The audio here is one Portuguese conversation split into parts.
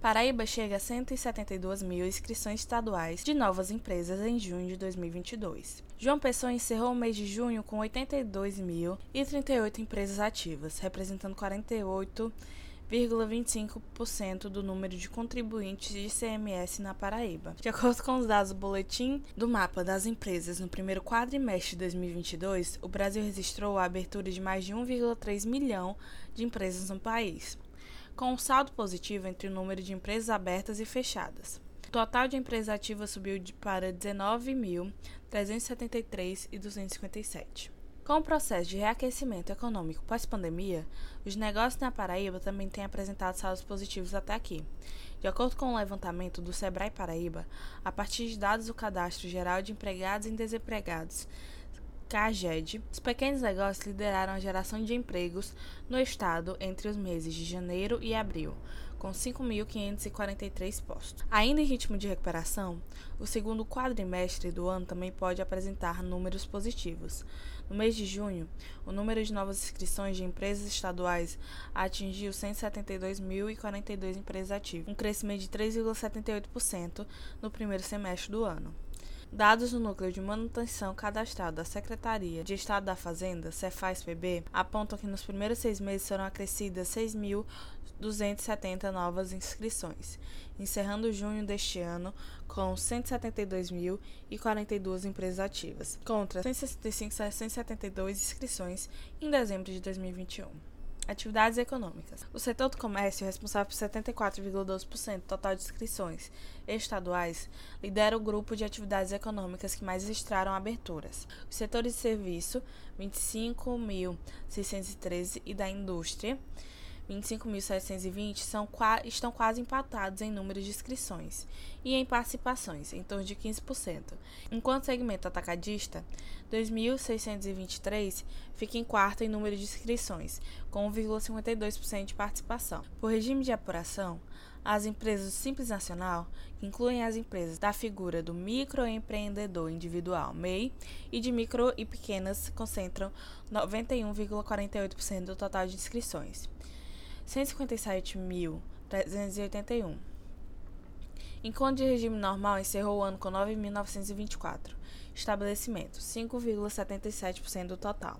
Paraíba chega a 172 mil inscrições estaduais de novas empresas em junho de 2022. João Pessoa encerrou o mês de junho com 82.038 empresas ativas, representando 48,25% do número de contribuintes de CMS na Paraíba. De acordo com os dados do Boletim do Mapa das Empresas, no primeiro quadrimestre de 2022, o Brasil registrou a abertura de mais de 1,3 milhão de empresas no país com um saldo positivo entre o número de empresas abertas e fechadas. O total de empresas ativas subiu para 19.373,257. Com o processo de reaquecimento econômico pós-pandemia, os negócios na Paraíba também têm apresentado saldos positivos até aqui. De acordo com o levantamento do Sebrae Paraíba, a partir de dados do Cadastro Geral de Empregados e Desempregados, CAGED, os pequenos negócios lideraram a geração de empregos no estado entre os meses de janeiro e abril, com 5.543 postos. Ainda em ritmo de recuperação, o segundo quadrimestre do ano também pode apresentar números positivos. No mês de junho, o número de novas inscrições de empresas estaduais atingiu 172.042 empresas ativas, um crescimento de 3,78% no primeiro semestre do ano. Dados do Núcleo de Manutenção Cadastral da Secretaria de Estado da Fazenda, Cefaz-PB, apontam que nos primeiros seis meses foram acrescidas 6.270 novas inscrições, encerrando junho deste ano com 172.042 empresas ativas, contra 165.672 inscrições em dezembro de 2021. Atividades econômicas. O setor do comércio, responsável por 74,12% do total de inscrições estaduais, lidera o grupo de atividades econômicas que mais registraram aberturas. Os setores de serviço, 25.613, e da indústria, 25.720 são, estão quase empatados em número de inscrições e em participações, em torno de 15%, enquanto o segmento atacadista, 2.623, fica em quarto em número de inscrições, com 1,52% de participação. Por regime de apuração, as empresas do Simples Nacional, incluem as empresas da figura do microempreendedor individual, MEI, e de micro e pequenas, concentram 91,48% do total de inscrições. 157.381. Enquanto de regime normal encerrou o ano com 9.924 estabelecimentos, 5,77% do total.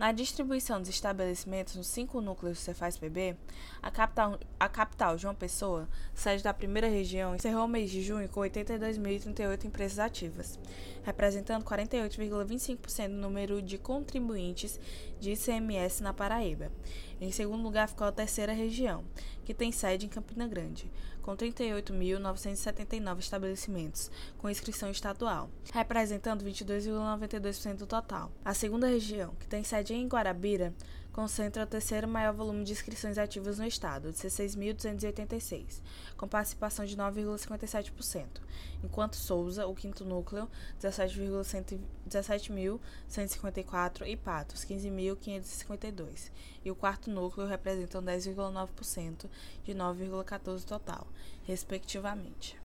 Na distribuição dos estabelecimentos nos cinco núcleos do Cefaz-PB, a capital, a capital, João Pessoa, sede da primeira região, encerrou o mês de junho com 82.038 empresas ativas, representando 48,25% do número de contribuintes de ICMS na Paraíba. Em segundo lugar ficou a terceira região, que tem sede em Campina Grande, com 38.979 estabelecimentos com inscrição estadual, representando 22,92% do total. A segunda região, que tem sede em Guarabira, concentra o terceiro maior volume de inscrições ativas no estado, de 16.286, com participação de 9,57%, enquanto Souza, o quinto núcleo, 17.154 e Patos, 15.552, e o quarto núcleo representam 10,9% de 9,14% total, respectivamente.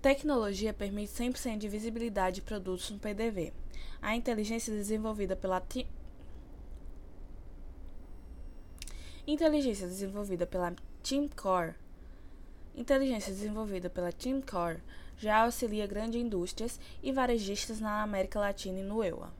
Tecnologia permite 100% de visibilidade de produtos no PDV. A inteligência desenvolvida pela Ti Inteligência desenvolvida pela TeamCore Inteligência desenvolvida pela TeamCore já auxilia grandes indústrias e varejistas na América Latina e no EUA.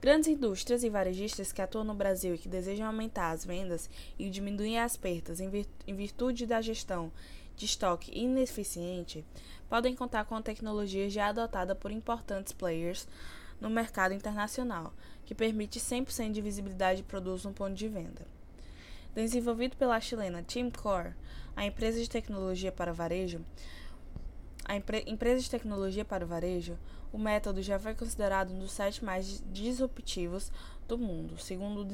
Grandes indústrias e varejistas que atuam no Brasil e que desejam aumentar as vendas e diminuir as perdas em virtude da gestão de estoque ineficiente podem contar com a tecnologia já adotada por importantes players no mercado internacional, que permite 100% de visibilidade de produtos no ponto de venda. Desenvolvido pela chilena TeamCore, a empresa de tecnologia para varejo, a empresa de tecnologia para o varejo, o método já foi considerado um dos sete mais disruptivos do mundo, segundo,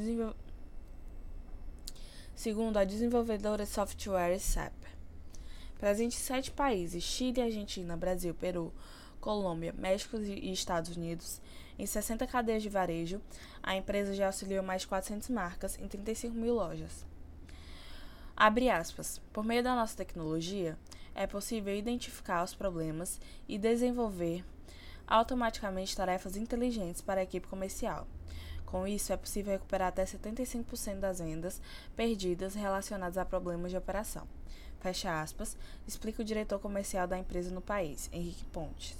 segundo a desenvolvedora de software SAP. Presente em países: Chile, Argentina, Brasil, Peru, Colômbia, México e Estados Unidos. Em 60 cadeias de varejo, a empresa já auxiliou mais de 400 marcas em 35 mil lojas. Abre aspas. Por meio da nossa tecnologia, é possível identificar os problemas e desenvolver automaticamente tarefas inteligentes para a equipe comercial. Com isso, é possível recuperar até 75% das vendas perdidas relacionadas a problemas de operação fecha aspas, explica o diretor comercial da empresa no país, Henrique Pontes.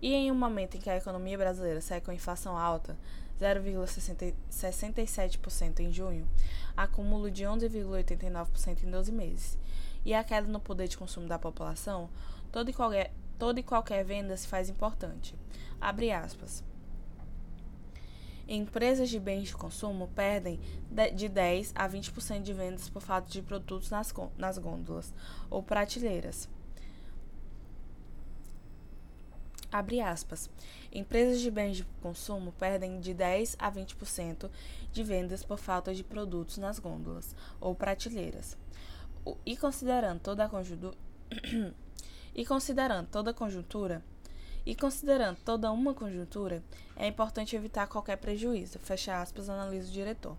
E em um momento em que a economia brasileira segue com inflação alta, 0,67% em junho, acúmulo de 11,89% em 12 meses, e a queda no poder de consumo da população, toda e qualquer, e qualquer venda se faz importante. Abre aspas. Empresas de bens de consumo perdem de 10 a 20% de vendas por falta de produtos nas, nas gôndolas ou prateleiras. Abre aspas. Empresas de bens de consumo perdem de 10 a 20% de vendas por falta de produtos nas gôndolas ou prateleiras. E considerando toda a conjuntura, e considerando toda a conjuntura, e considerando toda uma conjuntura, é importante evitar qualquer prejuízo, fecha aspas, analisa o diretor.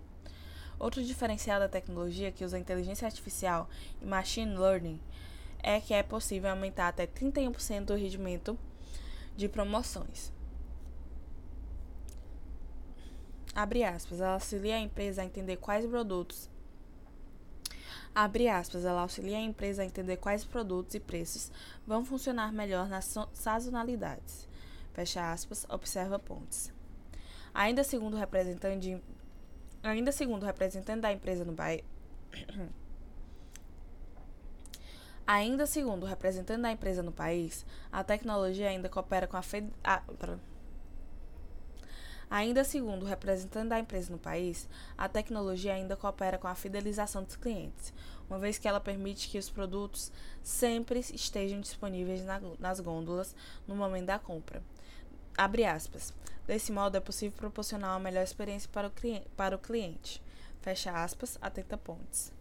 Outro diferencial da tecnologia que usa inteligência artificial e machine learning é que é possível aumentar até 31% do rendimento de promoções. Abre aspas, ela auxilia a empresa a entender quais produtos Abre aspas, ela auxilia a empresa a entender quais produtos e preços vão funcionar melhor nas sazonalidades. Fecha aspas, observa Pontes. Ainda segundo o representante, ainda segundo representante da empresa no Bahia, Ainda segundo o representante da empresa no país, a tecnologia ainda coopera com a, fed... a... Ainda segundo o representante da empresa no país, a tecnologia ainda coopera com a fidelização dos clientes, uma vez que ela permite que os produtos sempre estejam disponíveis na, nas gôndolas no momento da compra. Abre aspas. Desse modo, é possível proporcionar uma melhor experiência para o, para o cliente. Fecha aspas, atenta pontes.